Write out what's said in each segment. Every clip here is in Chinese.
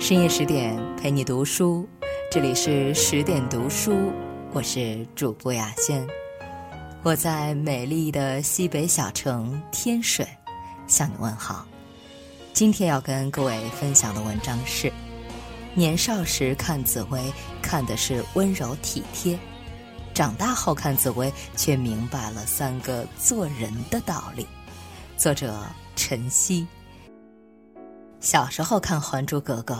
深夜十点陪你读书，这里是十点读书，我是主播雅轩，我在美丽的西北小城天水向你问好。今天要跟各位分享的文章是：年少时看紫薇，看的是温柔体贴；长大后看紫薇，却明白了三个做人的道理。作者陈曦。小时候看《还珠格格》，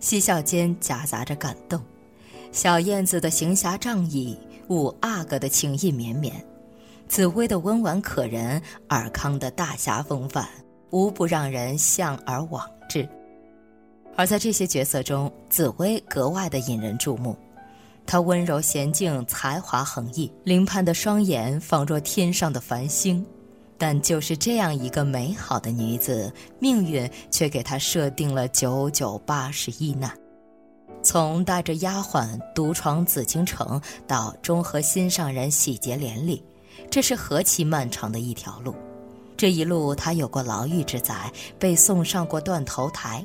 嬉笑间夹杂着感动。小燕子的行侠仗义，五阿哥的情意绵绵，紫薇的温婉可人，尔康的大侠风范，无不让人向而往之。而在这些角色中，紫薇格外的引人注目。她温柔娴静，才华横溢，灵盼的双眼仿若天上的繁星。但就是这样一个美好的女子，命运却给她设定了九九八十一难。从带着丫鬟独闯紫禁城，到中和心上人喜结连理，这是何其漫长的一条路。这一路，她有过牢狱之灾，被送上过断头台；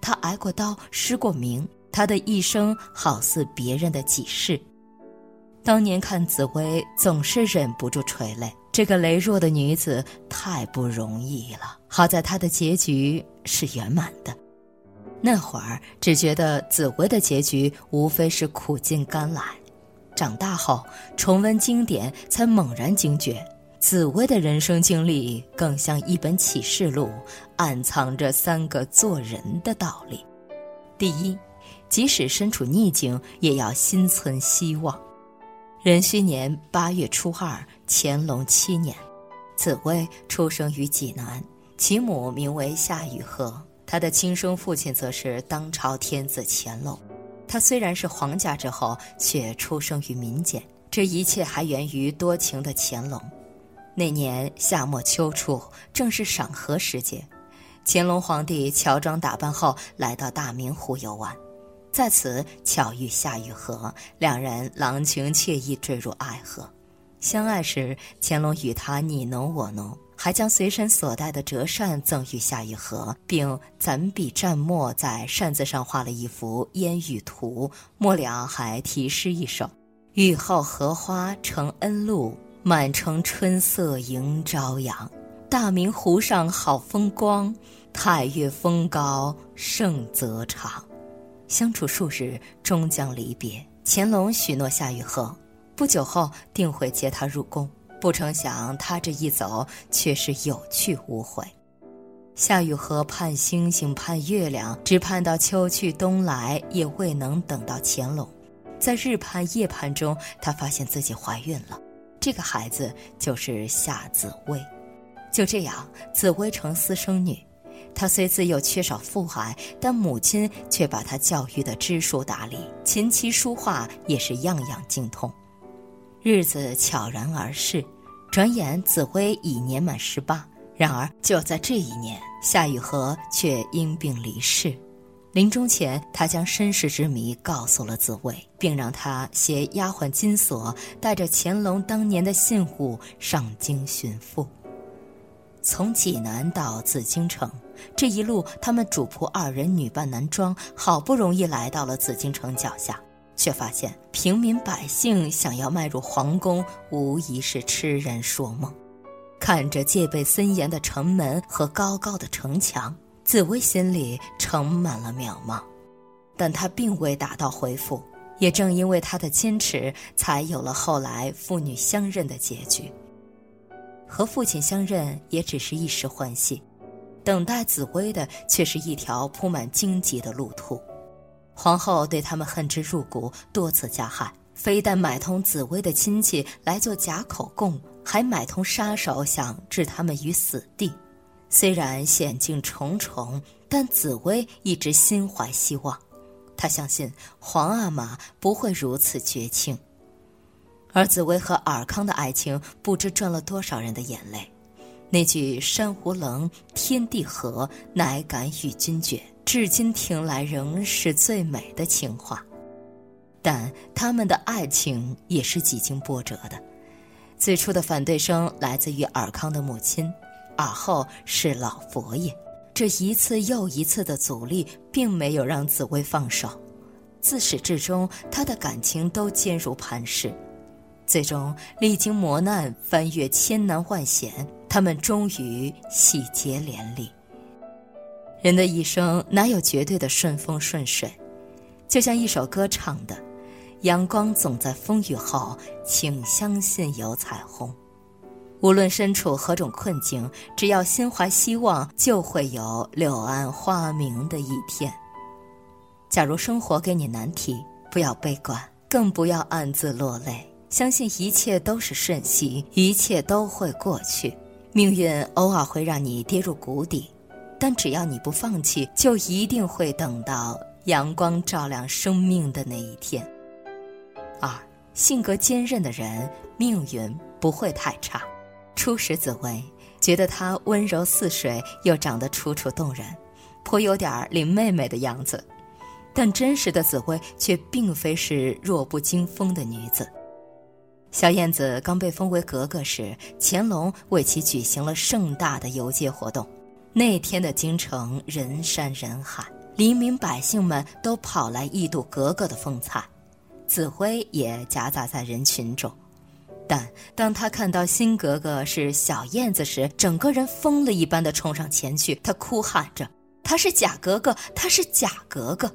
她挨过刀，失过名。她的一生好似别人的几世。当年看紫薇，总是忍不住垂泪。这个羸弱的女子太不容易了，好在她的结局是圆满的。那会儿只觉得紫薇的结局无非是苦尽甘来，长大后重温经典，才猛然惊觉，紫薇的人生经历更像一本启示录，暗藏着三个做人的道理。第一，即使身处逆境，也要心存希望。壬戌年八月初二，乾隆七年，紫薇出生于济南，其母名为夏雨荷，她的亲生父亲则是当朝天子乾隆。她虽然是皇家之后，却出生于民间，这一切还源于多情的乾隆。那年夏末秋初，正是赏荷时节，乾隆皇帝乔装打扮后来到大明湖游玩。在此巧遇夏雨荷，两人郎情妾意，坠入爱河。相爱时，乾隆与他你侬我侬，还将随身所带的折扇赠予夏雨荷，并攒笔蘸墨在扇子上画了一幅烟雨图，末了还题诗一首：“雨后荷花成恩露，满城春色迎朝阳。大明湖上好风光，太岳峰高胜则长。”相处数日，终将离别。乾隆许诺夏雨荷，不久后定会接她入宫。不成想，他这一走，却是有去无回。夏雨荷盼星星盼月亮，只盼到秋去冬来，也未能等到乾隆。在日盼夜盼中，她发现自己怀孕了。这个孩子就是夏紫薇。就这样，紫薇成私生女。他虽自幼缺少父爱，但母亲却把他教育得知书达理，琴棋书画也是样样精通。日子悄然而逝，转眼紫薇已年满十八。然而就在这一年，夏雨荷却因病离世。临终前，他将身世之谜告诉了紫薇，并让他携丫鬟金锁，带着乾隆当年的信物上京寻父。从济南到紫禁城。这一路，他们主仆二人女扮男装，好不容易来到了紫禁城脚下，却发现平民百姓想要迈入皇宫，无疑是痴人说梦。看着戒备森严的城门和高高的城墙，紫薇心里盛满了渺茫，但她并未打道回府。也正因为她的坚持，才有了后来父女相认的结局。和父亲相认，也只是一时欢喜。等待紫薇的却是一条铺满荆棘的路途，皇后对他们恨之入骨，多次加害，非但买通紫薇的亲戚来做假口供，还买通杀手想置他们于死地。虽然险境重重，但紫薇一直心怀希望，她相信皇阿玛不会如此绝情。而紫薇和尔康的爱情，不知赚了多少人的眼泪。那句“山湖冷，天地合，乃敢与君绝”，至今听来仍是最美的情话。但他们的爱情也是几经波折的。最初的反对声来自于尔康的母亲，而后是老佛爷。这一次又一次的阻力，并没有让紫薇放手。自始至终，他的感情都坚如磐石。最终，历经磨难，翻越千难万险，他们终于喜结连理。人的一生哪有绝对的顺风顺水？就像一首歌唱的：“阳光总在风雨后，请相信有彩虹。”无论身处何种困境，只要心怀希望，就会有柳暗花明的一天。假如生活给你难题，不要悲观，更不要暗自落泪，相信一切都是瞬息，一切都会过去。命运偶尔会让你跌入谷底，但只要你不放弃，就一定会等到阳光照亮生命的那一天。二，性格坚韧的人，命运不会太差。初识紫薇，觉得她温柔似水，又长得楚楚动人，颇有点林妹妹的样子。但真实的紫薇却并非是弱不禁风的女子。小燕子刚被封为格格时，乾隆为其举行了盛大的游街活动。那天的京城人山人海，黎民百姓们都跑来一睹格格的风采，紫薇也夹杂在人群中。但当他看到新格格是小燕子时，整个人疯了一般的冲上前去，他哭喊着：“她是假格格，她是假格格！”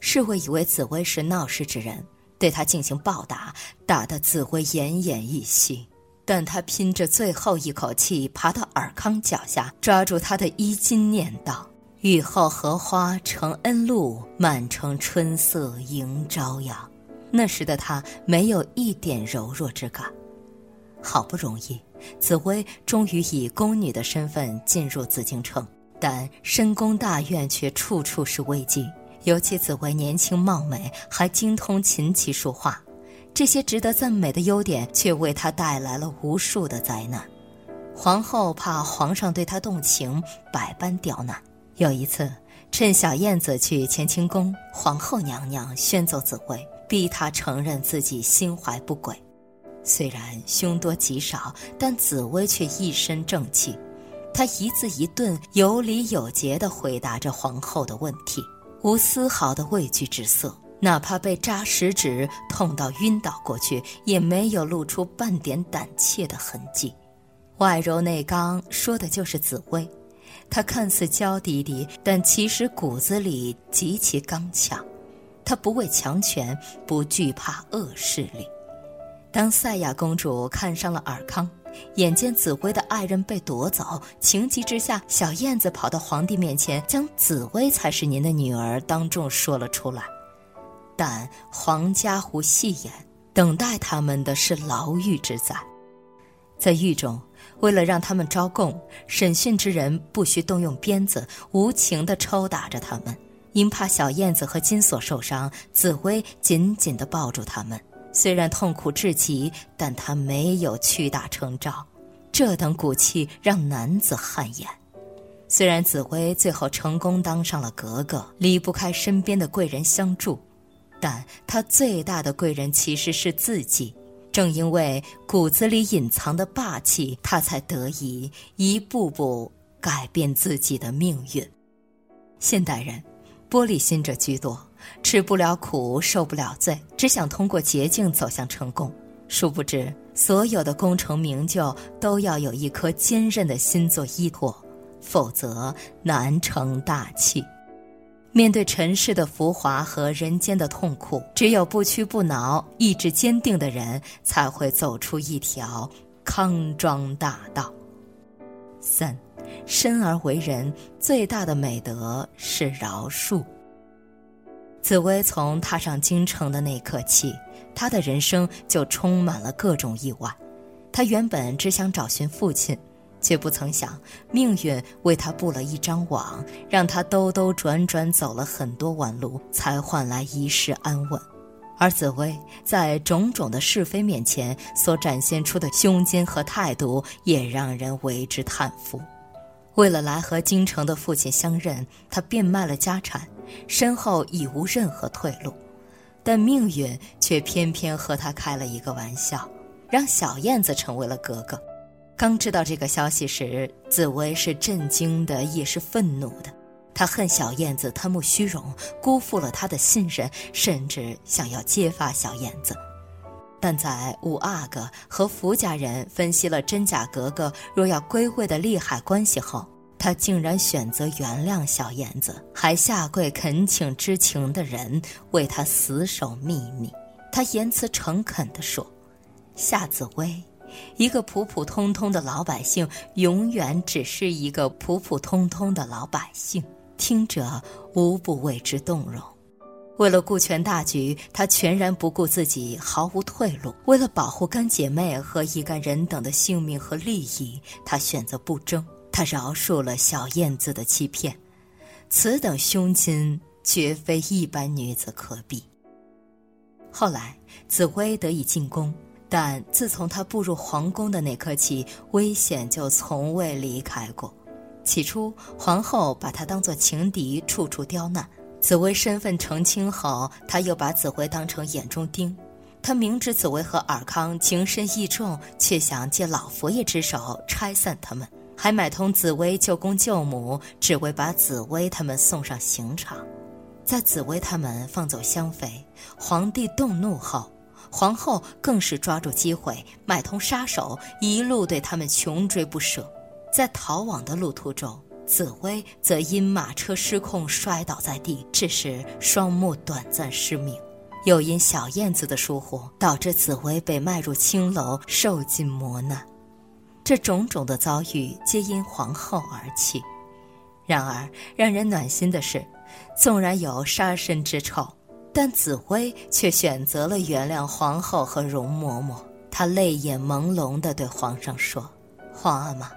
侍卫以为紫薇是闹事之人，对他进行暴打，打得紫薇奄奄一息。但他拼着最后一口气爬到尔康脚下，抓住他的衣襟，念道：“雨后荷花成恩露，满城春色迎朝阳。”那时的他没有一点柔弱之感。好不容易，紫薇终于以宫女的身份进入紫禁城，但深宫大院却处处是危机。尤其紫薇年轻貌美，还精通琴棋书画，这些值得赞美的优点，却为她带来了无数的灾难。皇后怕皇上对她动情，百般刁难。有一次，趁小燕子去乾清宫，皇后娘娘宣奏紫薇，逼她承认自己心怀不轨。虽然凶多吉少，但紫薇却一身正气。她一字一顿、有理有节地回答着皇后的问题，无丝毫的畏惧之色。哪怕被扎食指痛到晕倒过去，也没有露出半点胆怯的痕迹。外柔内刚，说的就是紫薇。她看似娇滴滴，但其实骨子里极其刚强。她不畏强权，不惧怕恶势力。当赛亚公主看上了尔康，眼见紫薇的爱人被夺走，情急之下，小燕子跑到皇帝面前，将紫薇才是您的女儿当众说了出来。但皇家湖戏言，等待他们的是牢狱之灾。在狱中，为了让他们招供，审讯之人不需动用鞭子，无情地抽打着他们。因怕小燕子和金锁受伤，紫薇紧紧地抱住他们。虽然痛苦至极，但他没有屈打成招，这等骨气让男子汗颜。虽然紫薇最后成功当上了格格，离不开身边的贵人相助，但她最大的贵人其实是自己。正因为骨子里隐藏的霸气，她才得以一步步改变自己的命运。现代人，玻璃心者居多。吃不了苦，受不了罪，只想通过捷径走向成功。殊不知，所有的功成名就都要有一颗坚韧的心做依托，否则难成大器。面对尘世的浮华和人间的痛苦，只有不屈不挠、意志坚定的人，才会走出一条康庄大道。三，生而为人，最大的美德是饶恕。紫薇从踏上京城的那一刻起，她的人生就充满了各种意外。她原本只想找寻父亲，却不曾想命运为她布了一张网，让她兜兜转转走了很多弯路，才换来一世安稳。而紫薇在种种的是非面前所展现出的胸襟和态度，也让人为之叹服。为了来和京城的父亲相认，他变卖了家产。身后已无任何退路，但命运却偏偏和他开了一个玩笑，让小燕子成为了格格。刚知道这个消息时，紫薇是震惊的，也是愤怒的。他恨小燕子贪慕虚荣，辜负了他的信任，甚至想要揭发小燕子。但在五阿哥和福家人分析了真假格格若要归位的利害关系后，他竟然选择原谅小燕子，还下跪恳请知情的人为他死守秘密。他言辞诚恳地说：“夏紫薇，一个普普通通的老百姓，永远只是一个普普通通的老百姓。”听者无不为之动容。为了顾全大局，他全然不顾自己，毫无退路。为了保护干姐妹和一干人等的性命和利益，他选择不争。他饶恕了小燕子的欺骗，此等胸襟绝非一般女子可比。后来，紫薇得以进宫，但自从她步入皇宫的那刻起，危险就从未离开过。起初，皇后把她当作情敌，处处刁难。紫薇身份澄清后，他又把紫薇当成眼中钉。他明知紫薇和尔康情深意重，却想借老佛爷之手拆散他们，还买通紫薇舅公舅母，只为把紫薇他们送上刑场。在紫薇他们放走香妃，皇帝动怒后，皇后更是抓住机会买通杀手，一路对他们穷追不舍。在逃亡的路途中。紫薇则因马车失控摔倒在地，致使双目短暂失明；又因小燕子的疏忽，导致紫薇被卖入青楼，受尽磨难。这种种的遭遇，皆因皇后而起。然而，让人暖心的是，纵然有杀身之仇，但紫薇却选择了原谅皇后和容嬷嬷。她泪眼朦胧地对皇上说：“皇阿玛。”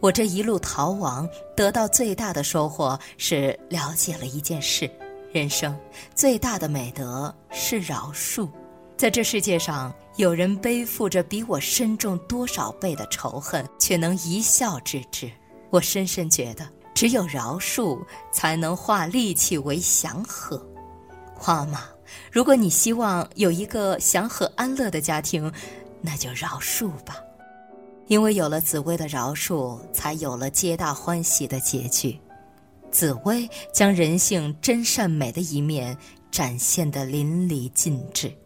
我这一路逃亡，得到最大的收获是了解了一件事：人生最大的美德是饶恕。在这世界上，有人背负着比我深重多少倍的仇恨，却能一笑置之。我深深觉得，只有饶恕，才能化戾气为祥和。花妈，如果你希望有一个祥和安乐的家庭，那就饶恕吧。因为有了紫薇的饶恕，才有了皆大欢喜的结局。紫薇将人性真善美的一面展现得淋漓尽致。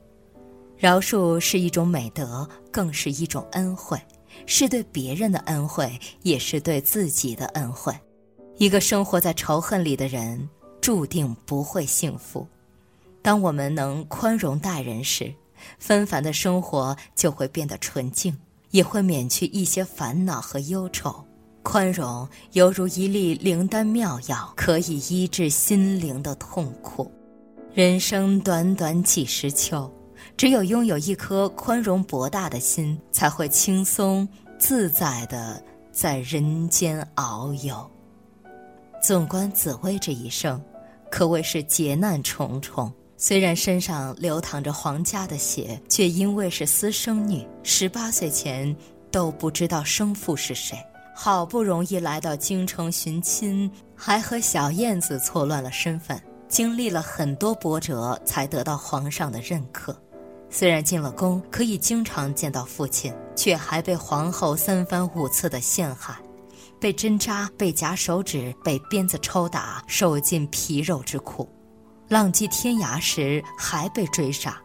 饶恕是一种美德，更是一种恩惠，是对别人的恩惠，也是对自己的恩惠。一个生活在仇恨里的人，注定不会幸福。当我们能宽容待人时，纷繁的生活就会变得纯净。也会免去一些烦恼和忧愁，宽容犹如一粒灵丹妙药，可以医治心灵的痛苦。人生短短几十秋，只有拥有一颗宽容博大的心，才会轻松自在的在人间遨游。纵观紫薇这一生，可谓是劫难重重。虽然身上流淌着皇家的血，却因为是私生女，十八岁前都不知道生父是谁。好不容易来到京城寻亲，还和小燕子错乱了身份，经历了很多波折，才得到皇上的认可。虽然进了宫，可以经常见到父亲，却还被皇后三番五次的陷害，被针扎，被夹手指，被鞭子抽打，受尽皮肉之苦。浪迹天涯时还被追杀，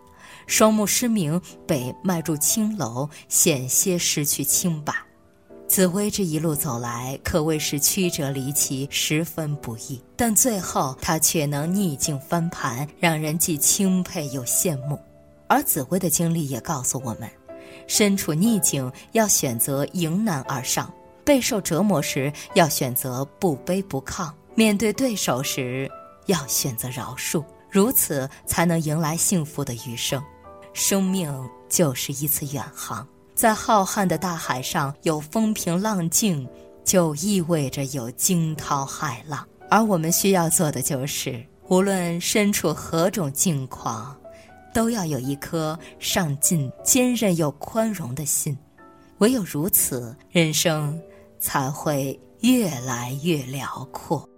双目失明，被卖入青楼，险些失去清白。紫薇这一路走来，可谓是曲折离奇，十分不易。但最后她却能逆境翻盘，让人既钦佩又羡慕。而紫薇的经历也告诉我们：身处逆境要选择迎难而上，备受折磨时要选择不卑不亢，面对对手时。要选择饶恕，如此才能迎来幸福的余生。生命就是一次远航，在浩瀚的大海上有风平浪静，就意味着有惊涛骇浪。而我们需要做的就是，无论身处何种境况，都要有一颗上进、坚韧又宽容的心。唯有如此，人生才会越来越辽阔。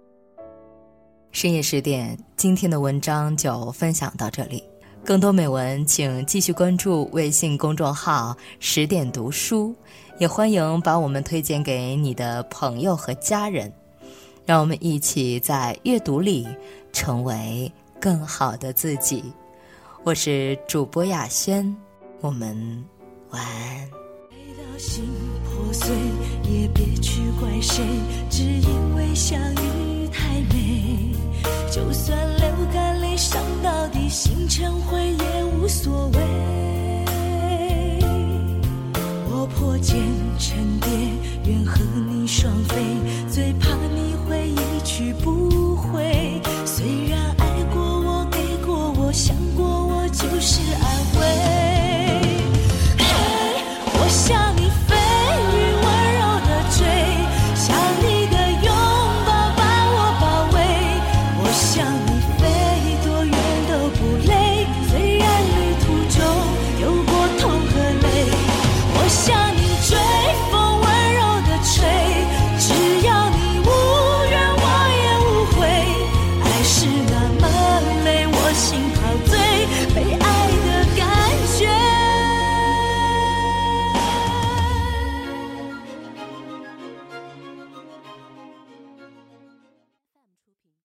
深夜十点，今天的文章就分享到这里。更多美文，请继续关注微信公众号“十点读书”，也欢迎把我们推荐给你的朋友和家人。让我们一起在阅读里成为更好的自己。我是主播雅轩，我们晚安。心破碎，也别去怪谁，只因为相遇